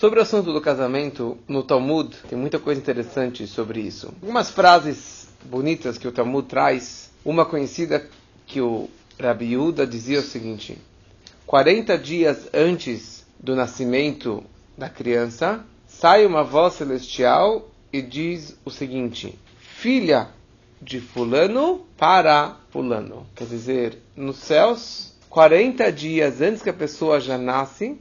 Sobre o assunto do casamento, no Talmud tem muita coisa interessante sobre isso. Algumas frases bonitas que o Talmud traz. Uma conhecida que o Rabi Yuda dizia o seguinte: 40 dias antes do nascimento da criança, sai uma voz celestial e diz o seguinte: Filha de Fulano para Fulano. Quer dizer, nos céus, 40 dias antes que a pessoa já nasce,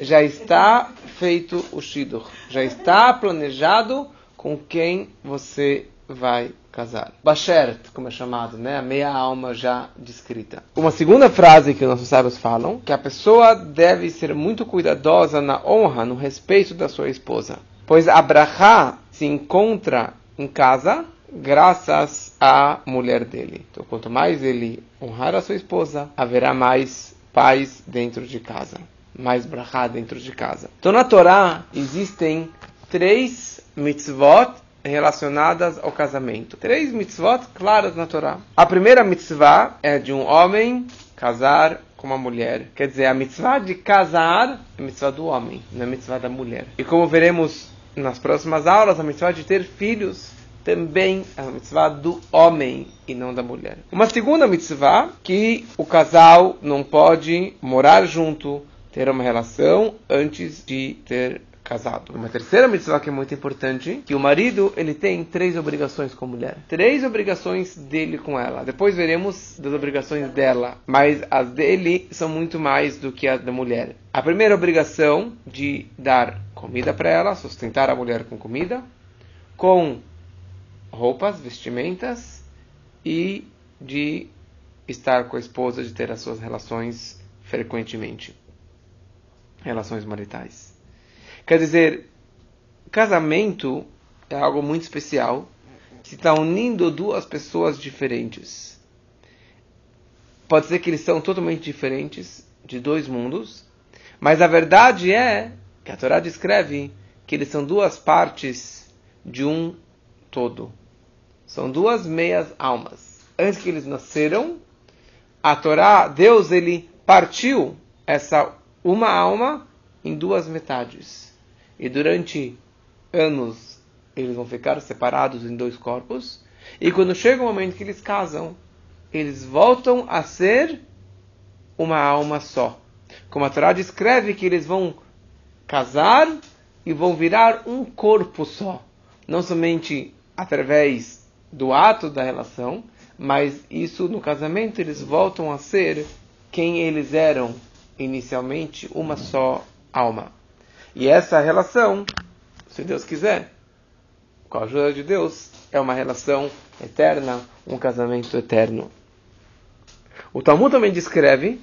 já está feito o Shidur. Já está planejado com quem você vai casar. Bashert, como é chamado, né? A meia alma já descrita. Uma segunda frase que os nossos sábios falam, que a pessoa deve ser muito cuidadosa na honra, no respeito da sua esposa. Pois Abraha se encontra em casa graças à mulher dele. Então, quanto mais ele honrar a sua esposa, haverá mais paz dentro de casa mais brachá dentro de casa. Então na Torá existem três mitzvot relacionadas ao casamento. Três mitzvot claras na Torá. A primeira mitzvah é de um homem casar com uma mulher. Quer dizer, a mitzvah de casar é a mitzvah do homem, não é a mitzvah da mulher. E como veremos nas próximas aulas, a mitzvah de ter filhos também é a mitzvah do homem e não da mulher. Uma segunda mitzvah que o casal não pode morar junto, ter uma relação antes de ter casado. Uma terceira mitzvah que é muito importante, que o marido ele tem três obrigações com a mulher. Três obrigações dele com ela. Depois veremos das obrigações dela, mas as dele são muito mais do que as da mulher. A primeira obrigação de dar comida para ela, sustentar a mulher com comida, com roupas, vestimentas e de estar com a esposa, de ter as suas relações frequentemente relações maritais. Quer dizer, casamento é algo muito especial que está unindo duas pessoas diferentes. Pode ser que eles são totalmente diferentes de dois mundos, mas a verdade é que a Torá descreve que eles são duas partes de um todo. São duas meias almas. Antes que eles nasceram, a Torá, Deus, ele partiu essa uma alma em duas metades. E durante anos eles vão ficar separados em dois corpos. E quando chega o momento que eles casam, eles voltam a ser uma alma só. Como a Torá descreve que eles vão casar e vão virar um corpo só. Não somente através do ato da relação, mas isso no casamento eles voltam a ser quem eles eram inicialmente uma só alma. E essa relação, se Deus quiser, com a ajuda de Deus, é uma relação eterna, um casamento eterno. O Talmud também descreve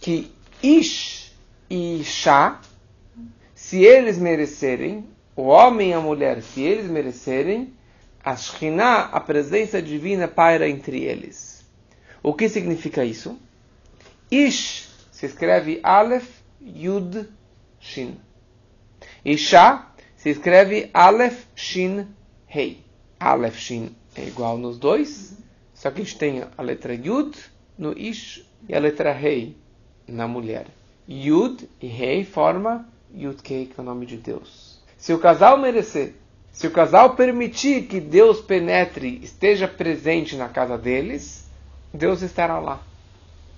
que Ish e Isha, se eles merecerem, o homem e a mulher, se eles merecerem, a Shekhinah, a presença divina, paira entre eles. O que significa isso? Ish se escreve Aleph Yud Shin. Isha se escreve Aleph Shin Hei. Aleph Shin é igual nos dois, só que a gente tem a letra Yud no Ish e a letra Hei na mulher. Yud e Hei forma Yud Kei, que é o nome de Deus. Se o casal merecer, se o casal permitir que Deus penetre, esteja presente na casa deles, Deus estará lá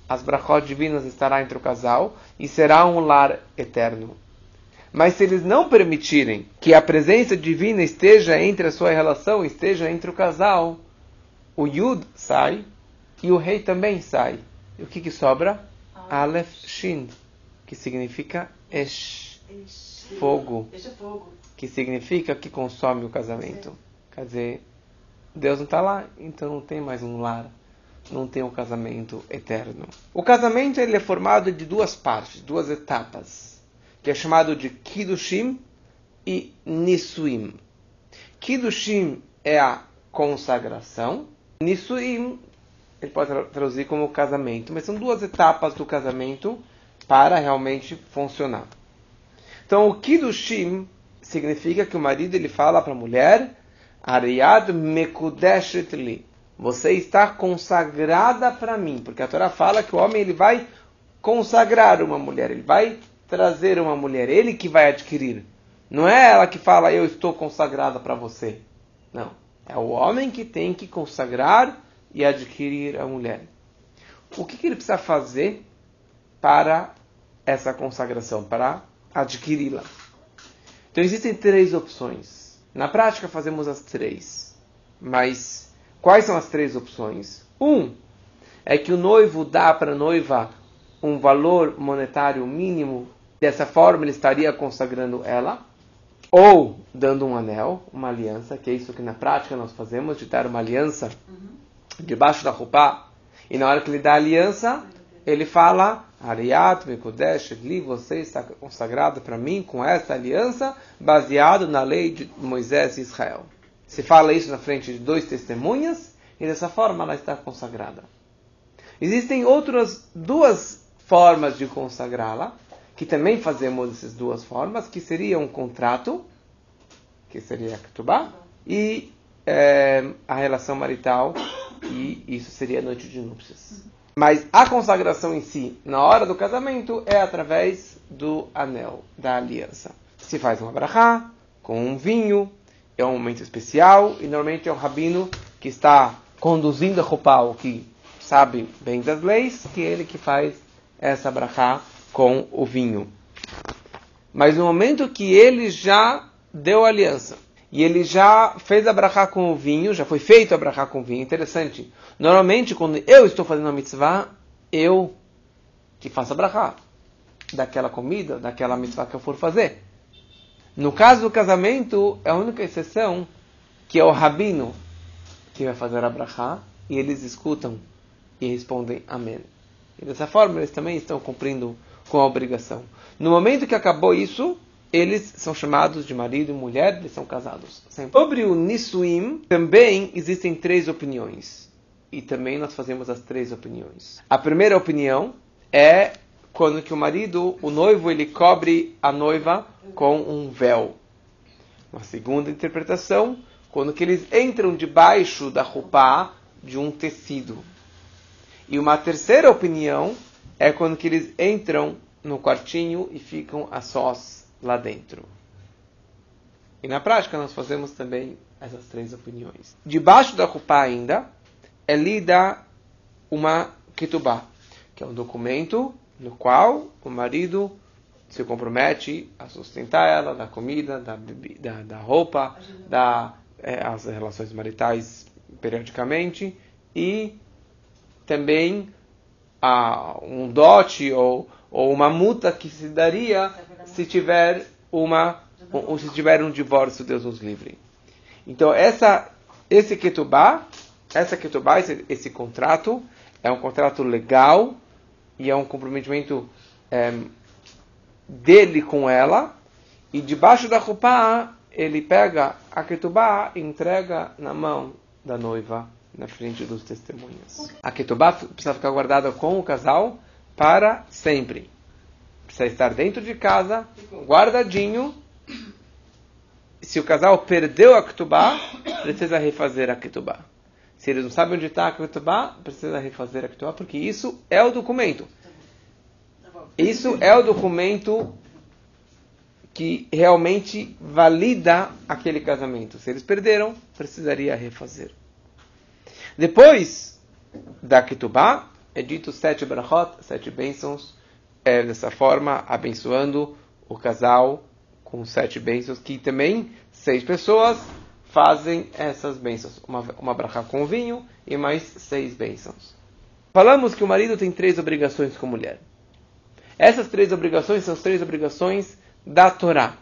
as brachot divinas estará entre o casal e será um lar eterno. Mas se eles não permitirem que a presença divina esteja entre a sua relação, esteja entre o casal, o Yud sai e o rei também sai. E o que, que sobra? Aleph Shin, que significa Esh, fogo, que significa que consome o casamento. Quer dizer, Deus não está lá, então não tem mais um lar não tem um casamento eterno. O casamento ele é formado de duas partes, duas etapas, que é chamado de Kiddushim e Nisuim. Kiddushim é a consagração, Nisuim ele pode traduzir como casamento, mas são duas etapas do casamento para realmente funcionar. Então o Kiddushim significa que o marido ele fala para a mulher, Ariad Mekudeshet li você está consagrada para mim, porque a Torá fala que o homem ele vai consagrar uma mulher, ele vai trazer uma mulher, ele que vai adquirir. Não é ela que fala, eu estou consagrada para você. Não. É o homem que tem que consagrar e adquirir a mulher. O que, que ele precisa fazer para essa consagração, para adquiri-la? Então existem três opções. Na prática fazemos as três. Mas quais são as três opções? Um é que o noivo dá para a noiva um valor monetário mínimo. Dessa forma ele estaria consagrando ela ou dando um anel, uma aliança, que é isso que na prática nós fazemos, de dar uma aliança uhum. debaixo da roupa, e na hora que ele dá a aliança, ele fala, Ariat Mekodesh li, você está consagrado para mim com essa aliança, baseado na lei de Moisés e Israel. Se fala isso na frente de dois testemunhas, e dessa forma ela está consagrada. Existem outras duas formas de consagrá-la, que também fazemos essas duas formas, que seria um contrato, que seria a ketubá, e é, a relação marital, e isso seria a noite de núpcias. Mas a consagração em si, na hora do casamento, é através do anel, da aliança. Se faz um abrahá, com um vinho, é um momento especial, e normalmente é o rabino que está conduzindo a roupa, que sabe bem das leis, que é ele que faz essa abrahá com o vinho. Mas no momento que ele já deu aliança e ele já fez a brachá com o vinho, já foi feito a brachá com o vinho, interessante. Normalmente, quando eu estou fazendo a mitzvah, eu que faço a brachá daquela comida, daquela mitzvah que eu for fazer. No caso do casamento, é a única exceção que é o rabino que vai fazer a brachá e eles escutam e respondem amém. E dessa forma, eles também estão cumprindo com a obrigação. No momento que acabou isso, eles são chamados de marido e mulher, eles são casados. Sobre o Nisuim, também existem três opiniões. E também nós fazemos as três opiniões. A primeira opinião é quando que o marido, o noivo, ele cobre a noiva com um véu. Uma segunda interpretação, quando que eles entram debaixo da roupa de um tecido. E uma terceira opinião é quando que eles entram no quartinho e ficam a sós lá dentro. E na prática nós fazemos também essas três opiniões. Debaixo da roupa ainda é lida uma ketubá, que é um documento no qual o marido se compromete a sustentar ela, da comida, da, da, da roupa, da é, relações maritais periodicamente e também a, um dote ou, ou uma multa que se daria se tiver uma ou se tiver um divórcio, Deus nos livre. Então essa esse ketubá, essa ketubá, esse, esse contrato é um contrato legal e é um comprometimento é, dele com ela e debaixo da roupa ele pega a ketubá e entrega na mão da noiva na frente dos testemunhas. A ketubá precisa ficar guardada com o casal para sempre. Precisa estar dentro de casa, guardadinho. Se o casal perdeu a ketubá, precisa refazer a ketubá. Se eles não sabem onde está a ketubá, precisa refazer a ketubá, porque isso é o documento. Isso é o documento que realmente valida aquele casamento. Se eles perderam, precisaria refazer. Depois da Ketubá, é dito sete brachot, sete bênçãos, é, dessa forma, abençoando o casal com sete bênçãos, que também seis pessoas fazem essas bênçãos. Uma, uma brachá com vinho e mais seis bênçãos. Falamos que o marido tem três obrigações com a mulher. Essas três obrigações são as três obrigações da Torá.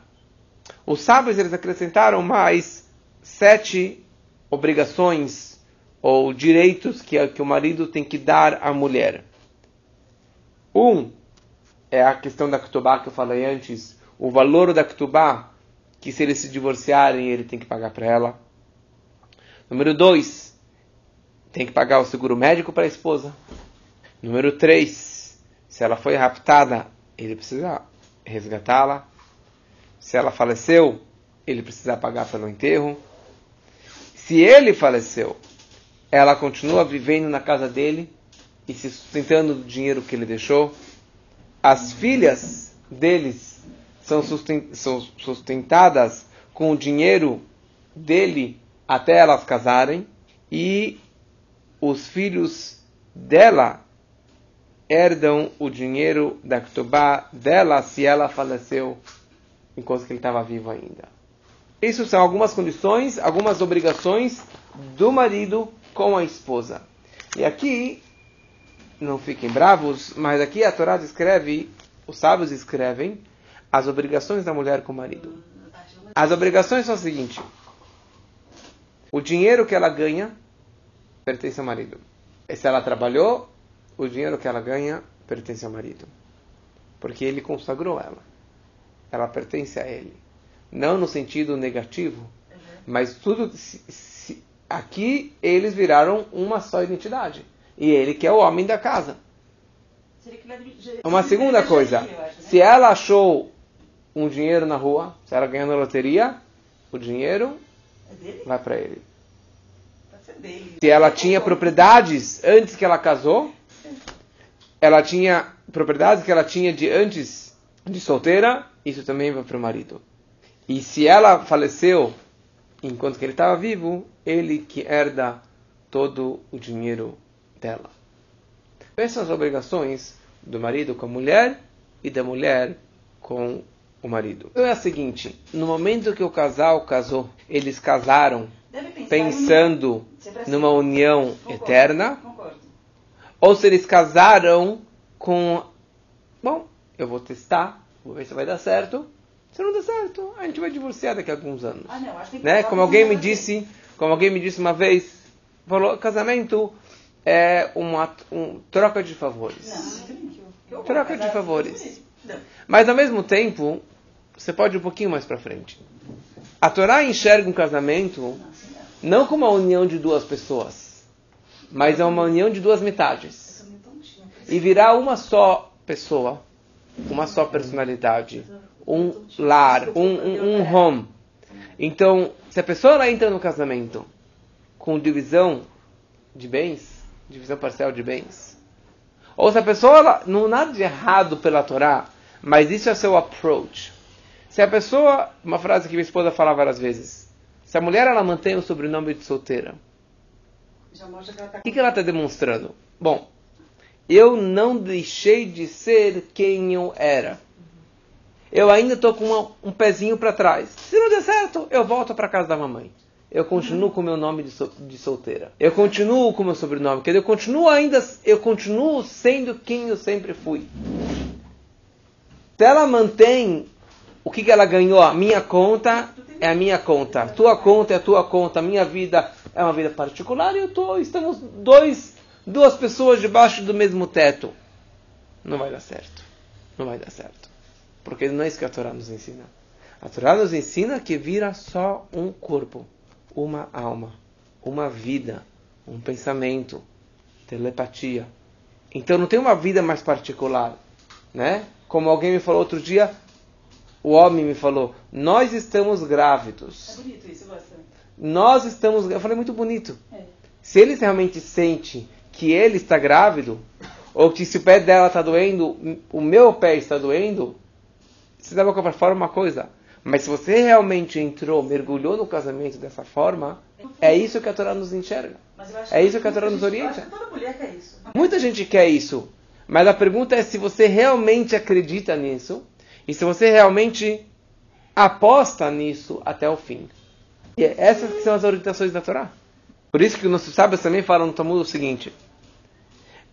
Os sábios eles acrescentaram mais sete obrigações ou direitos que, que o marido tem que dar à mulher. Um é a questão da ketubá que eu falei antes, o valor da ketubá, que se eles se divorciarem ele tem que pagar para ela. Número dois, tem que pagar o seguro médico para a esposa. Número três, se ela foi raptada, ele precisa resgatá-la. Se ela faleceu, ele precisa pagar pelo enterro. Se ele faleceu, ela continua vivendo na casa dele e se sustentando do dinheiro que ele deixou. As filhas deles são sustentadas com o dinheiro dele até elas casarem e os filhos dela herdam o dinheiro da Ktubá dela se ela faleceu enquanto ele estava vivo ainda. Isso são algumas condições, algumas obrigações do marido com a esposa. E aqui, não fiquem bravos, mas aqui a Torá descreve, os sábios escrevem, as obrigações da mulher com o marido. As obrigações são as seguintes: o dinheiro que ela ganha pertence ao marido. E se ela trabalhou, o dinheiro que ela ganha pertence ao marido. Porque ele consagrou ela. Ela pertence a ele. Não no sentido negativo, mas tudo. Se, se, aqui eles viraram uma só identidade. E ele que é o homem da casa. Uma segunda coisa: se ela achou um dinheiro na rua, se ela ganhou na loteria, o dinheiro é vai para ele. Se ela tinha propriedades antes que ela casou, ela tinha propriedades que ela tinha de antes de solteira, isso também vai para o marido. E se ela faleceu enquanto que ele estava vivo, ele que herda todo o dinheiro dela. Essas são as obrigações do marido com a mulher e da mulher com o marido. Então é a seguinte: no momento que o casal casou, eles casaram pensando numa união concordo, eterna, concordo. ou se eles casaram com, bom, eu vou testar, vou ver se vai dar certo. Se não der certo, a gente vai divorciar daqui a alguns anos. Ah, não, né? Como alguém me disse, como alguém me disse uma vez, falou, casamento é uma um, troca de favores. Não, troca de favores. Mas ao mesmo tempo, você pode ir um pouquinho mais para frente. A Torá enxerga um casamento não como uma união de duas pessoas, mas é uma união de duas metades. E virar uma só pessoa, uma só personalidade, um lar, um, um, um home. Então, se a pessoa entra no casamento com divisão de bens, divisão parcial de bens, ou se a pessoa ela, não nada de errado pela Torá, mas isso é seu approach. Se a pessoa, uma frase que minha esposa fala várias vezes, se a mulher ela mantém o sobrenome de solteira, o que, que ela está demonstrando? Bom, eu não deixei de ser quem eu era. Eu ainda estou com uma, um pezinho para trás. Se não der certo, eu volto para casa da mamãe. Eu continuo com o meu nome de, sol, de solteira. Eu continuo com o meu sobrenome. Quer dizer, eu continuo ainda, eu continuo sendo quem eu sempre fui. Se ela mantém o que, que ela ganhou? A minha conta é a minha conta, tua conta é a tua conta, minha vida é uma vida particular e eu tô, estamos dois, duas pessoas debaixo do mesmo teto. Não vai dar certo. Não vai dar certo. Porque não é isso que a Torá nos ensina. A Torá nos ensina que vira só um corpo, uma alma, uma vida, um pensamento, telepatia. Então não tem uma vida mais particular, né? Como alguém me falou outro dia, o homem me falou: Nós estamos grávidos. É bonito isso, bastante. Nós estamos. Eu falei: Muito bonito. É. Se ele realmente sente que ele está grávido, ou que se o pé dela está doendo, o meu pé está doendo, se dá boca para fora uma coisa. Mas se você realmente entrou, mergulhou no casamento dessa forma, é isso que a Torá nos enxerga. É isso que a Torá nos orienta. Muita gente quer isso. Mas a pergunta é se você realmente acredita nisso e se você realmente aposta nisso até o fim. E essas são as orientações da Torá. Por isso que os nossos sábios também falam no Talmud o seguinte: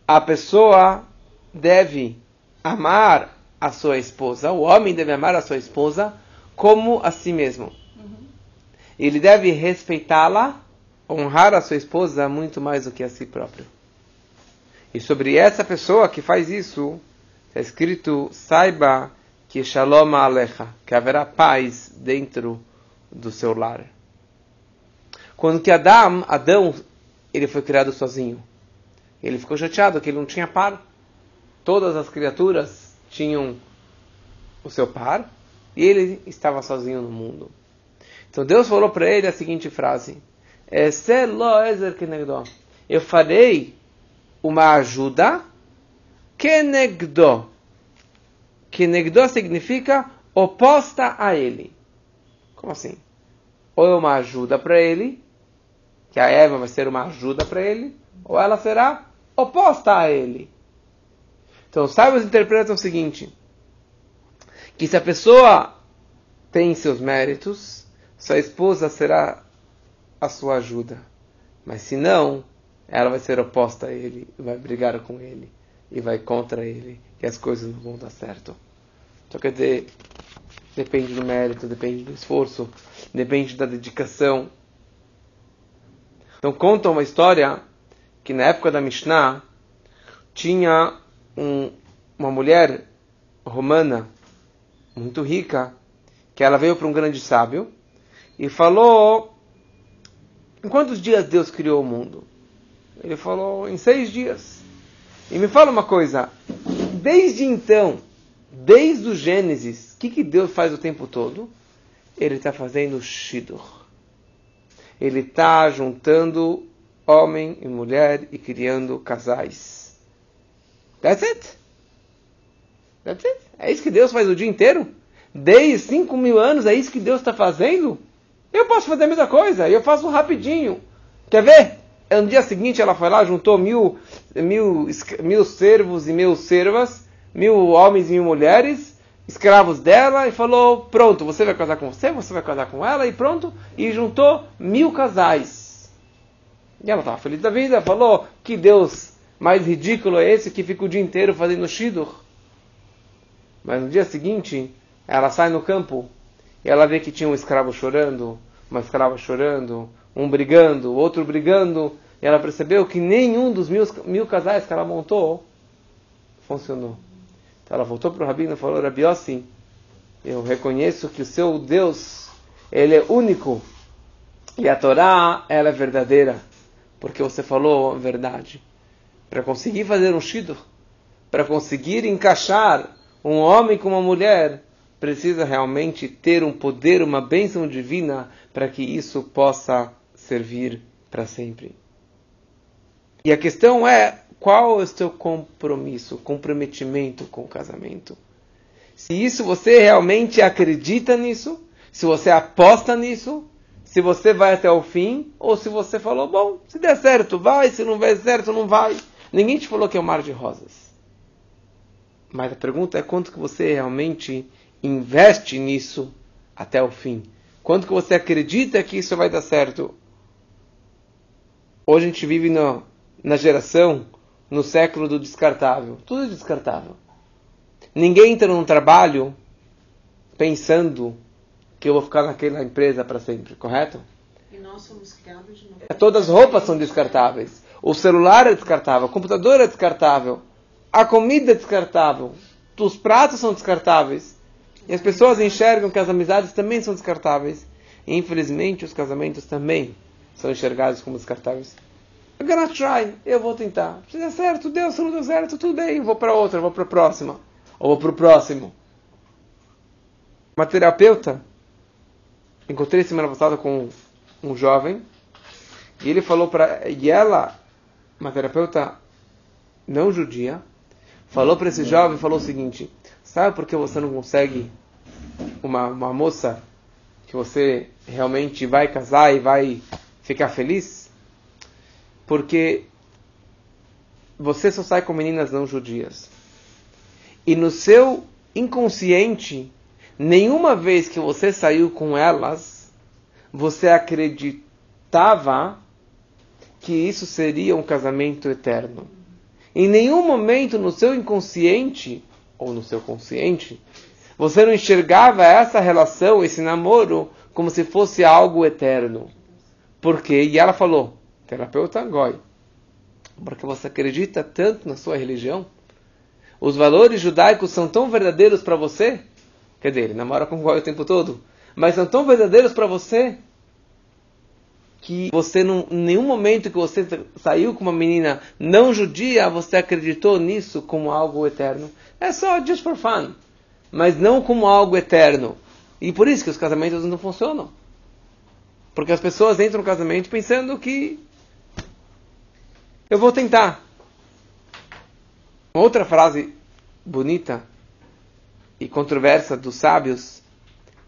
a pessoa deve amar a sua esposa, o homem deve amar a sua esposa como a si mesmo. Ele deve respeitá-la, honrar a sua esposa muito mais do que a si próprio. E sobre essa pessoa que faz isso, está escrito: saiba que shalom alecha, que haverá paz dentro do seu lar. Quando que Adão, Adão, ele foi criado sozinho. Ele ficou chateado que ele não tinha par. Todas as criaturas tinham o seu par e ele estava sozinho no mundo. Então Deus falou para ele a seguinte frase: Eu farei uma ajuda kenegdo que negdó significa oposta a ele. Como assim? Ou é uma ajuda para ele, que a Eva vai ser uma ajuda para ele, ou ela será oposta a ele. Então, os sábios interpretam o seguinte: que se a pessoa tem seus méritos, sua esposa será a sua ajuda. Mas se não, ela vai ser oposta a ele, vai brigar com ele e vai contra ele, e as coisas não vão dar certo. Então quer dizer, depende do mérito, depende do esforço, depende da dedicação. Então conta uma história que na época da Mishnah tinha um, uma mulher romana muito rica que ela veio para um grande sábio e falou em quantos dias Deus criou o mundo? Ele falou em seis dias. E me fala uma coisa, desde então, desde o Gênesis, o que, que Deus faz o tempo todo? Ele está fazendo Shidur. Ele está juntando homem e mulher e criando casais. That's it. That's it. É isso que Deus faz o dia inteiro? Desde 5 mil anos, é isso que Deus está fazendo? Eu posso fazer a mesma coisa, eu faço rapidinho. Quer ver? No dia seguinte ela foi lá, juntou mil, mil, mil servos e mil servas, mil homens e mil mulheres, escravos dela, e falou: Pronto, você vai casar com você, você vai casar com ela, e pronto. E juntou mil casais. E ela estava feliz da vida, falou: Que Deus mais ridículo é esse que fica o dia inteiro fazendo shidur? Mas no dia seguinte, ela sai no campo e ela vê que tinha um escravo chorando, uma escrava chorando, um brigando, outro brigando, e ela percebeu que nenhum dos mil, mil casais que ela montou funcionou. Então ela voltou para o rabino e falou, Rabiossi, eu reconheço que o seu Deus, ele é único, e a Torá, ela é verdadeira, porque você falou a verdade. Para conseguir fazer um shidur, para conseguir encaixar um homem com uma mulher, precisa realmente ter um poder, uma bênção divina para que isso possa servir para sempre. E a questão é qual é o seu compromisso, comprometimento com o casamento. Se isso você realmente acredita nisso, se você aposta nisso, se você vai até o fim, ou se você falou, bom, se der certo, vai, se não der certo, não vai. Ninguém te falou que é um mar de rosas. Mas a pergunta é quanto que você realmente investe nisso até o fim. Quanto que você acredita que isso vai dar certo? Hoje a gente vive no, na geração, no século do descartável. Tudo é descartável. Ninguém entra num trabalho pensando que eu vou ficar naquela empresa para sempre, correto? E nós somos criados de novo. Todas as roupas são descartáveis. O celular é descartável, o computador é descartável, a comida é descartável, os pratos são descartáveis. E as pessoas enxergam que as amizades também são descartáveis. E, infelizmente, os casamentos também são enxergados como descartáveis. I'm gonna try. Eu vou tentar. Se der certo, deu. Se não deu certo, tudo bem. Vou para outra, vou para a próxima. Ou vou para o próximo. Uma terapeuta. Encontrei semana passada com um jovem. E ele falou para. E ela, uma terapeuta não judia, falou para esse jovem falou o seguinte: Sabe por que você não consegue uma, uma moça que você realmente vai casar e vai ficar feliz? Porque você só sai com meninas não judias. E no seu inconsciente, nenhuma vez que você saiu com elas, você acreditava que isso seria um casamento eterno. Em nenhum momento no seu inconsciente ou no seu consciente você não enxergava essa relação, esse namoro, como se fosse algo eterno. Por quê? E ela falou, terapeuta Goi, porque você acredita tanto na sua religião? Os valores judaicos são tão verdadeiros para você? Quer dizer, ele namora com Goi o tempo todo, mas são tão verdadeiros para você que você, em nenhum momento que você saiu com uma menina não judia, você acreditou nisso como algo eterno. É só just for fun mas não como algo eterno. E por isso que os casamentos não funcionam. Porque as pessoas entram no casamento pensando que eu vou tentar. Outra frase bonita e controversa dos sábios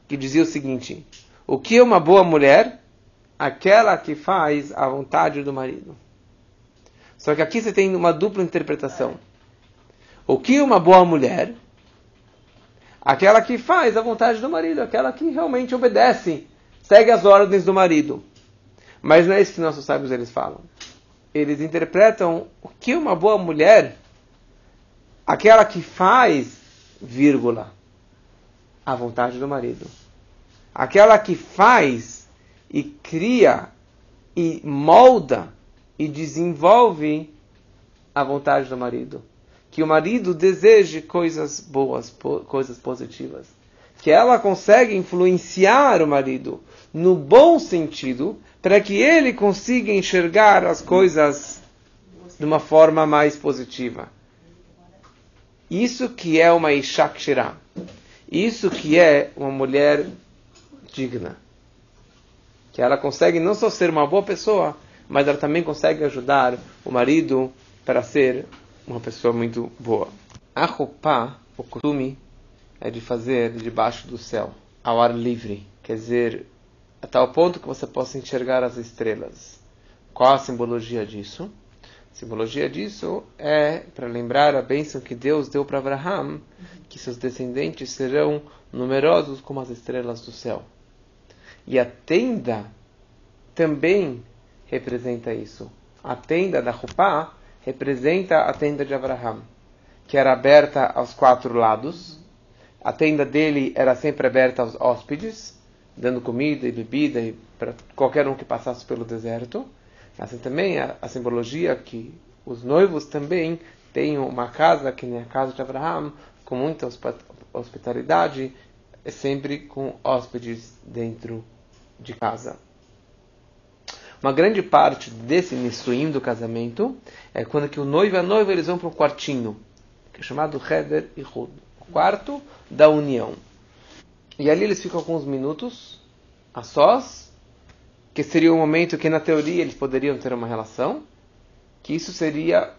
que dizia o seguinte: O que é uma boa mulher? Aquela que faz a vontade do marido. Só que aqui você tem uma dupla interpretação. O que é uma boa mulher? Aquela que faz a vontade do marido, aquela que realmente obedece, segue as ordens do marido. Mas não é isso que nossos sábios eles falam. Eles interpretam o que uma boa mulher, aquela que faz, vírgula, a vontade do marido. Aquela que faz e cria e molda e desenvolve a vontade do marido que o marido deseje coisas boas, po coisas positivas. Que ela consegue influenciar o marido no bom sentido, para que ele consiga enxergar as coisas de uma forma mais positiva. Isso que é uma Ishakshira. Isso que é uma mulher digna. Que ela consegue não só ser uma boa pessoa, mas ela também consegue ajudar o marido para ser uma pessoa muito boa. A roupa, o costume, é de fazer debaixo do céu, ao ar livre. Quer dizer, a tal ponto que você possa enxergar as estrelas. Qual a simbologia disso? A simbologia disso é para lembrar a bênção que Deus deu para Abraham, que seus descendentes serão numerosos como as estrelas do céu. E a tenda também representa isso. A tenda da Rupá representa a tenda de Abraham, que era aberta aos quatro lados. A tenda dele era sempre aberta aos hóspedes, dando comida e bebida para qualquer um que passasse pelo deserto. Assim também a, a simbologia que os noivos também tenham uma casa, que nem a casa de Abraham, com muita hospitalidade, sempre com hóspedes dentro de casa. Uma grande parte desse Nissuim do casamento é quando que o noivo e a noiva eles vão para um quartinho, que é chamado Heder e Hud, o quarto da união. E ali eles ficam alguns minutos a sós, que seria o um momento que na teoria eles poderiam ter uma relação, que isso seria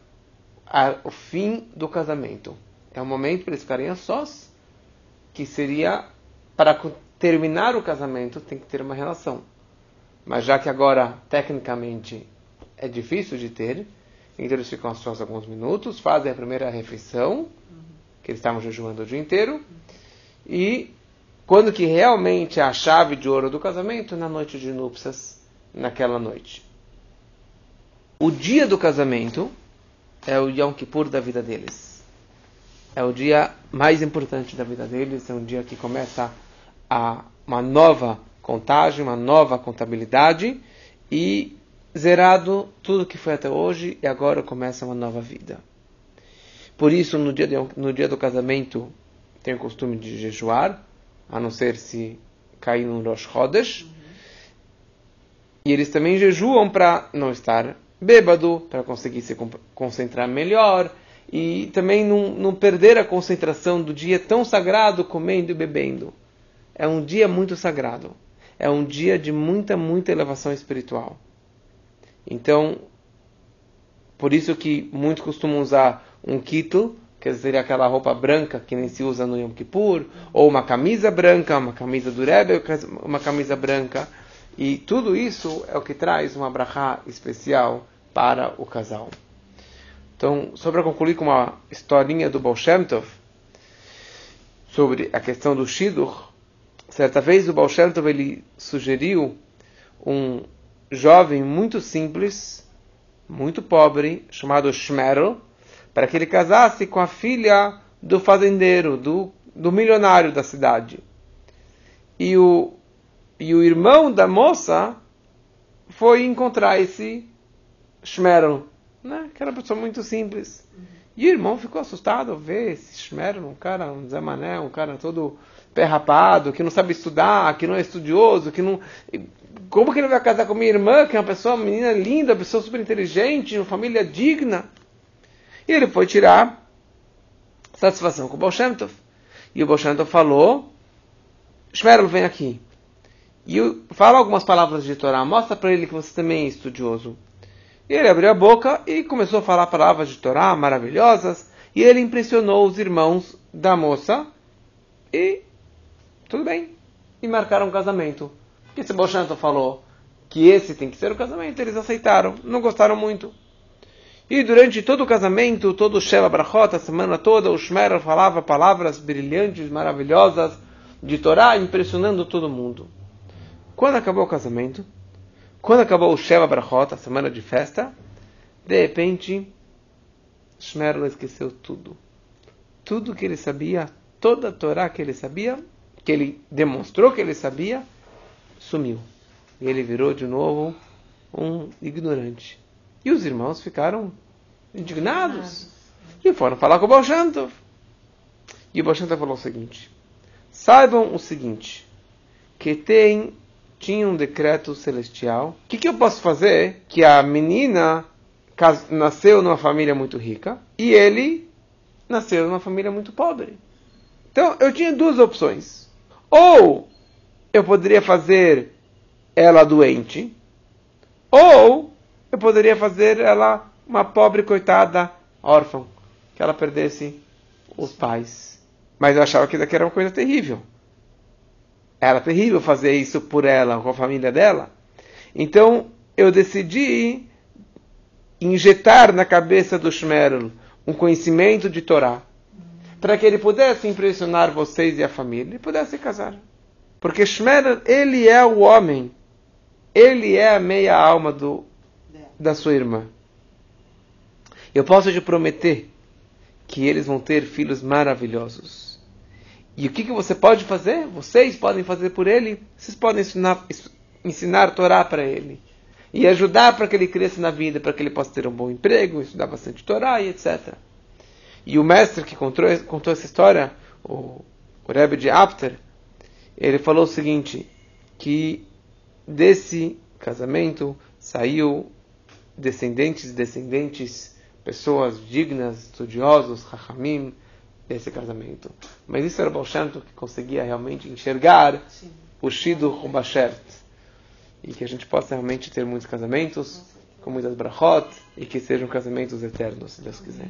a, o fim do casamento. É um momento para eles ficarem a sós, que seria para terminar o casamento tem que ter uma relação. Mas já que agora, tecnicamente, é difícil de ter, então eles ficam sós alguns minutos, fazem a primeira refeição, que eles estavam jejuando o dia inteiro, e quando que realmente é a chave de ouro do casamento? Na noite de núpcias, naquela noite. O dia do casamento é o Yom Kippur da vida deles. É o dia mais importante da vida deles, é um dia que começa a, uma nova contagem, uma nova contabilidade e zerado tudo que foi até hoje e agora começa uma nova vida. Por isso, no dia, de, no dia do casamento, tem o costume de jejuar, a não ser se cair no Rosh Chodesh. Uhum. E eles também jejuam para não estar bêbado, para conseguir se concentrar melhor e também não, não perder a concentração do dia tão sagrado comendo e bebendo. É um dia muito sagrado é um dia de muita, muita elevação espiritual. Então, por isso que muitos costumam usar um kittel, que seria aquela roupa branca que nem se usa no Yom Kippur, ou uma camisa branca, uma camisa do Rebbe, uma camisa branca. E tudo isso é o que traz uma brachá especial para o casal. Então, só para concluir com uma historinha do Baal Shem Tov, sobre a questão do Shidduch, Certa vez o Baal Shem Tov, ele sugeriu um jovem muito simples, muito pobre, chamado Shmerel, para que ele casasse com a filha do fazendeiro, do, do milionário da cidade. E o, e o irmão da moça foi encontrar esse Shmerel, né? que era uma pessoa muito simples. E o irmão ficou assustado ao ver esse Shmerel, um cara, um Zé Mané, um cara todo pé rapado, que não sabe estudar, que não é estudioso, que não. Como que ele vai casar com minha irmã, que é uma pessoa, uma menina linda, uma pessoa super inteligente, uma família digna? E ele foi tirar satisfação com o Baal Shem Tov. E o Baal Shem Tov falou: Shmerel, vem aqui. E fala algumas palavras de Torá, mostra para ele que você também é estudioso. E ele abriu a boca e começou a falar palavras de Torá maravilhosas. E ele impressionou os irmãos da moça E tudo bem. E marcaram um casamento. Porque se Bolshanto falou que esse tem que ser o casamento, eles aceitaram. Não gostaram muito. E durante todo o casamento, todo o Sheva Brachot, a semana toda, o Shmer falava palavras brilhantes, maravilhosas de Torá, impressionando todo mundo. Quando acabou o casamento, quando acabou o Sheva Brachot, a semana de festa, de repente, Shmerla esqueceu tudo. Tudo que ele sabia, toda a Torá que ele sabia, que ele demonstrou que ele sabia, sumiu. E ele virou de novo um ignorante. E os irmãos ficaram indignados. E foram falar com o Baal E o Baal falou o seguinte: Saibam o seguinte, que tem tinha um decreto celestial. O que, que eu posso fazer? Que a menina nasceu numa família muito rica e ele nasceu numa família muito pobre. Então eu tinha duas opções. Ou eu poderia fazer ela doente, ou eu poderia fazer ela uma pobre coitada órfã, que ela perdesse os pais. Mas eu achava que isso aqui era uma coisa terrível. Era terrível fazer isso por ela, com a família dela. Então eu decidi injetar na cabeça do Shmerl um conhecimento de Torá, para que ele pudesse impressionar vocês e a família e pudesse casar. Porque Shmerl, ele é o homem, ele é a meia alma do, da sua irmã. Eu posso te prometer que eles vão ter filhos maravilhosos. E o que, que você pode fazer? Vocês podem fazer por ele. Vocês podem ensinar, ensinar a Torá para ele. E ajudar para que ele cresça na vida, para que ele possa ter um bom emprego, estudar bastante Torá e etc. E o mestre que contou, contou essa história, o, o Rebbe de Apter, ele falou o seguinte, que desse casamento saiu descendentes e descendentes, pessoas dignas, estudiosos, hachamim, esse casamento. Mas isso era o Baal que conseguia realmente enxergar Sim. o Shido Rumbashert. E que a gente possa realmente ter muitos casamentos, com muitas brachot, e que sejam casamentos eternos, se Deus quiser.